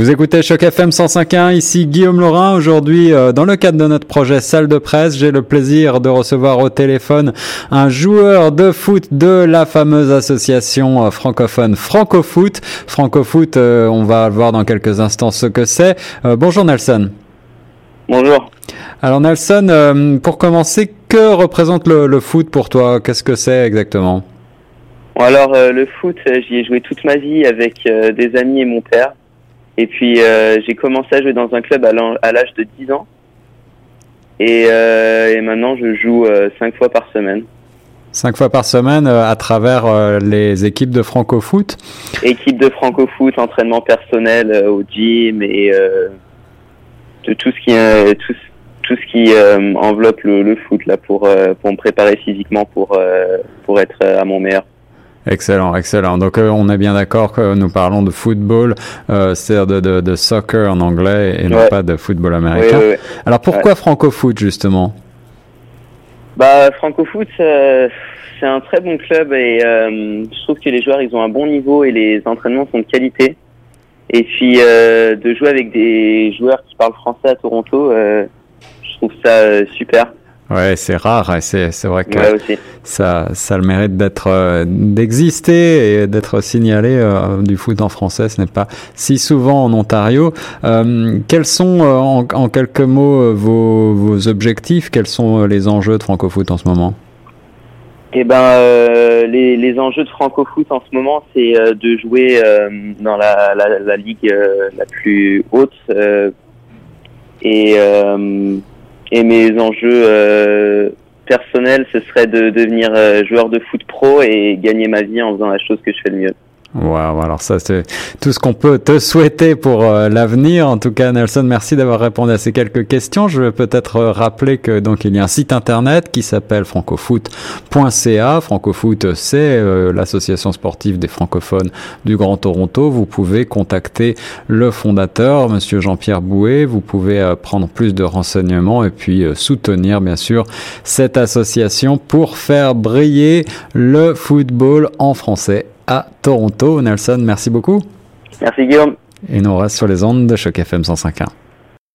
Vous écoutez Choc FM 105.1, ici Guillaume Laurin. Aujourd'hui, euh, dans le cadre de notre projet Salle de presse, j'ai le plaisir de recevoir au téléphone un joueur de foot de la fameuse association euh, francophone Francofoot. Francofoot, euh, on va voir dans quelques instants ce que c'est. bonjour Nelson. Bonjour. Alors Nelson, pour commencer, que représente le, foot pour toi? Qu'est-ce que c'est exactement? Alors le foot, j'y ai joué toute ma vie avec des amis et mon père. Et puis euh, j'ai commencé à jouer dans un club à l'âge de 10 ans. Et, euh, et maintenant je joue 5 euh, fois par semaine. 5 fois par semaine à travers les équipes de Francofoot Équipe de Francofoot, entraînement personnel au gym et de tout ce qui tout, tout ce qui enveloppe le, le, foot là pour pour me préparer physiquement pour pour être à mon meilleur. Excellent, excellent. Donc euh, on est bien d'accord que nous parlons de football, euh, c'est-à-dire de, de, soccer en anglais et non pas de football américain. Alors pourquoi franco-foot justement? Bah franco-foot, c'est un très bon club et euh, je trouve que les joueurs ils ont un bon niveau et les entraînements sont de qualité. Et puis euh, de jouer avec des joueurs qui parlent français à Toronto, je trouve ça super. Ouais, c'est rare et c'est c'est vrai que ça ça le mérite d'être euh, d'exister et d'être signalé euh, du foot en français. Ce n'est pas si souvent en Ontario. Euh, quels sont en, en, quelques mots vos vos objectifs? Quels sont les enjeux de Francofoot en ce moment? Eh ben, les les enjeux de Francofoot en ce moment, c'est de jouer dans la la, la ligue la plus haute et et mes enjeux euh, personnels, ce serait de devenir euh, joueur de foot pro et gagner ma vie en faisant la chose que je fais le mieux. Wow, alors ça c'est tout ce qu'on peut te souhaiter pour euh, l'avenir. En tout cas, Nelson, merci d'avoir répondu à ces quelques questions. Je vais peut-être euh, rappeler que donc il y a un site internet qui s'appelle francofoot.ca. Francofoot, c'est euh, l'association sportive des francophones du Grand Toronto. Vous pouvez contacter le fondateur, Monsieur Jean-Pierre Bouet. Vous pouvez prendre plus de renseignements et puis soutenir bien sûr cette association pour faire briller le football en français à Toronto. Nelson, merci beaucoup. Merci Guillaume. Et nous on reste sur les ondes de Choc FM 105.1.